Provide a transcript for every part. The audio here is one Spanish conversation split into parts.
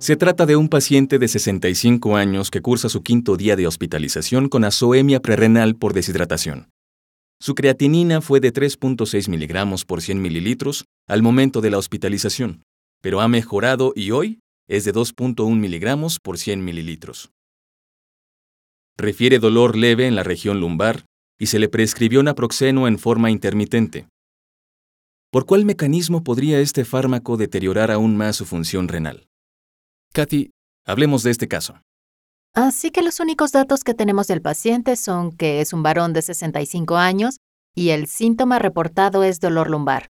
Se trata de un paciente de 65 años que cursa su quinto día de hospitalización con azoemia prerrenal por deshidratación. Su creatinina fue de 3.6 miligramos por 100 mililitros al momento de la hospitalización, pero ha mejorado y hoy es de 2.1 miligramos por 100 mililitros. Refiere dolor leve en la región lumbar y se le prescribió naproxeno en forma intermitente. ¿Por cuál mecanismo podría este fármaco deteriorar aún más su función renal? Katy, hablemos de este caso. Así que los únicos datos que tenemos del paciente son que es un varón de 65 años y el síntoma reportado es dolor lumbar.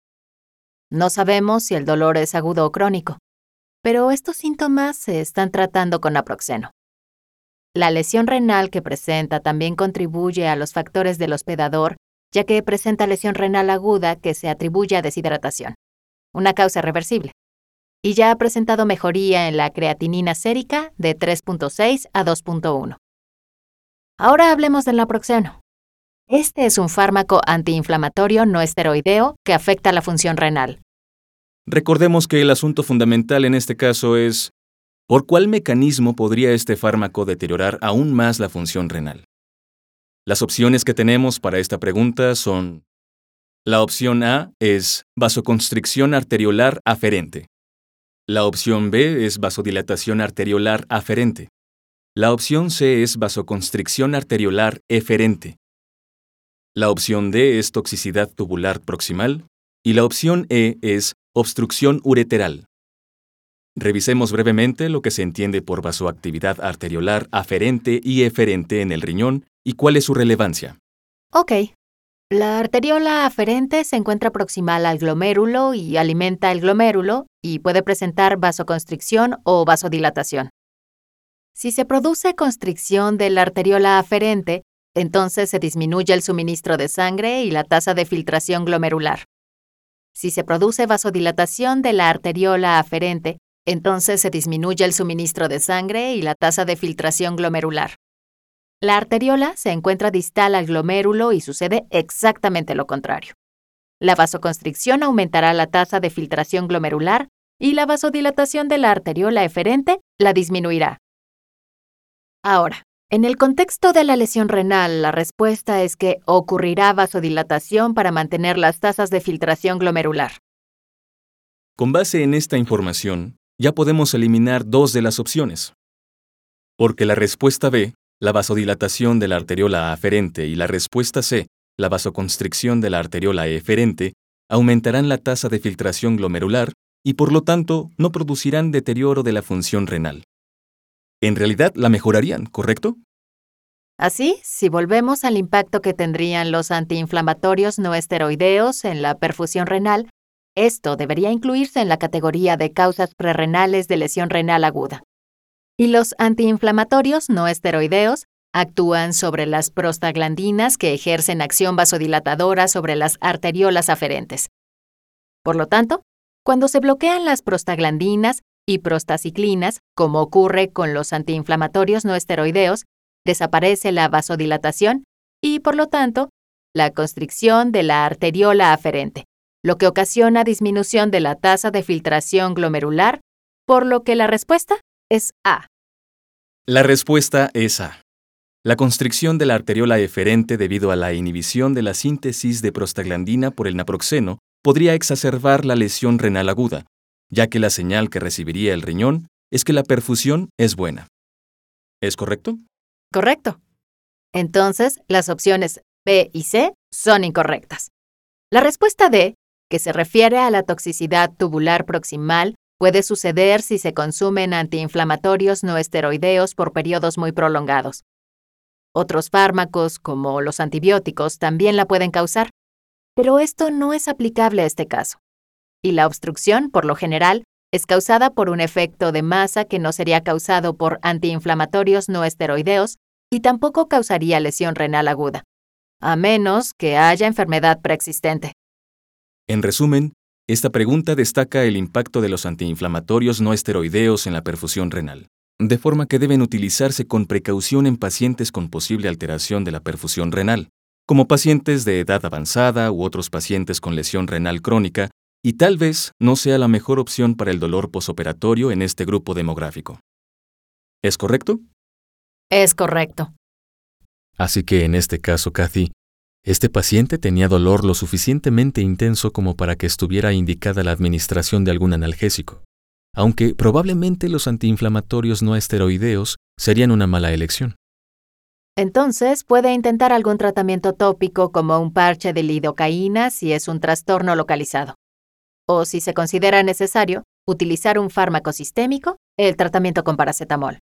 No sabemos si el dolor es agudo o crónico, pero estos síntomas se están tratando con naproxeno. La lesión renal que presenta también contribuye a los factores del hospedador, ya que presenta lesión renal aguda que se atribuye a deshidratación, una causa reversible y ya ha presentado mejoría en la creatinina sérica de 3.6 a 2.1. Ahora hablemos del naproxeno. Este es un fármaco antiinflamatorio no esteroideo que afecta la función renal. Recordemos que el asunto fundamental en este caso es ¿por cuál mecanismo podría este fármaco deteriorar aún más la función renal? Las opciones que tenemos para esta pregunta son la opción A es vasoconstricción arteriolar aferente. La opción B es vasodilatación arteriolar aferente. La opción C es vasoconstricción arteriolar eferente. La opción D es toxicidad tubular proximal. Y la opción E es obstrucción ureteral. Revisemos brevemente lo que se entiende por vasoactividad arteriolar aferente y eferente en el riñón y cuál es su relevancia. Ok, la arteriola aferente se encuentra proximal al glomérulo y alimenta el glomérulo y puede presentar vasoconstricción o vasodilatación. Si se produce constricción de la arteriola aferente, entonces se disminuye el suministro de sangre y la tasa de filtración glomerular. Si se produce vasodilatación de la arteriola aferente, entonces se disminuye el suministro de sangre y la tasa de filtración glomerular. La arteriola se encuentra distal al glomérulo y sucede exactamente lo contrario. La vasoconstricción aumentará la tasa de filtración glomerular y la vasodilatación de la arteriola eferente la disminuirá. Ahora, en el contexto de la lesión renal, la respuesta es que ocurrirá vasodilatación para mantener las tasas de filtración glomerular. Con base en esta información, ya podemos eliminar dos de las opciones. Porque la respuesta B la vasodilatación de la arteriola aferente y la respuesta C, la vasoconstricción de la arteriola eferente, aumentarán la tasa de filtración glomerular y por lo tanto no producirán deterioro de la función renal. En realidad la mejorarían, ¿correcto? Así, si volvemos al impacto que tendrían los antiinflamatorios no esteroideos en la perfusión renal, esto debería incluirse en la categoría de causas prerrenales de lesión renal aguda y los antiinflamatorios no esteroideos actúan sobre las prostaglandinas que ejercen acción vasodilatadora sobre las arteriolas aferentes. Por lo tanto, cuando se bloquean las prostaglandinas y prostaciclinas, como ocurre con los antiinflamatorios no esteroideos, desaparece la vasodilatación y, por lo tanto, la constricción de la arteriola aferente, lo que ocasiona disminución de la tasa de filtración glomerular, por lo que la respuesta es A. La respuesta es A. La constricción de la arteriola eferente debido a la inhibición de la síntesis de prostaglandina por el naproxeno podría exacerbar la lesión renal aguda, ya que la señal que recibiría el riñón es que la perfusión es buena. ¿Es correcto? Correcto. Entonces, las opciones B y C son incorrectas. La respuesta D, que se refiere a la toxicidad tubular proximal, Puede suceder si se consumen antiinflamatorios no esteroideos por periodos muy prolongados. Otros fármacos, como los antibióticos, también la pueden causar, pero esto no es aplicable a este caso. Y la obstrucción, por lo general, es causada por un efecto de masa que no sería causado por antiinflamatorios no esteroideos, y tampoco causaría lesión renal aguda, a menos que haya enfermedad preexistente. En resumen, esta pregunta destaca el impacto de los antiinflamatorios no esteroideos en la perfusión renal, de forma que deben utilizarse con precaución en pacientes con posible alteración de la perfusión renal, como pacientes de edad avanzada u otros pacientes con lesión renal crónica, y tal vez no sea la mejor opción para el dolor posoperatorio en este grupo demográfico. ¿Es correcto? Es correcto. Así que en este caso, Kathy, este paciente tenía dolor lo suficientemente intenso como para que estuviera indicada la administración de algún analgésico, aunque probablemente los antiinflamatorios no esteroideos serían una mala elección. Entonces, puede intentar algún tratamiento tópico como un parche de lidocaína si es un trastorno localizado. O si se considera necesario, utilizar un fármaco sistémico, el tratamiento con paracetamol.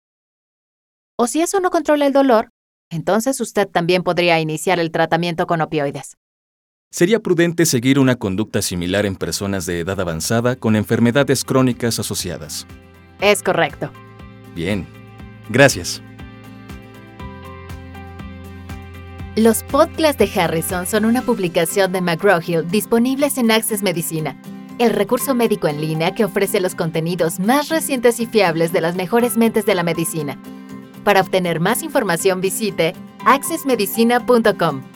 O si eso no controla el dolor, entonces usted también podría iniciar el tratamiento con opioides. Sería prudente seguir una conducta similar en personas de edad avanzada con enfermedades crónicas asociadas. Es correcto. Bien. Gracias. Los podcasts de Harrison son una publicación de McGraw-Hill disponibles en Access Medicina, el recurso médico en línea que ofrece los contenidos más recientes y fiables de las mejores mentes de la medicina. Para obtener más información visite accessmedicina.com.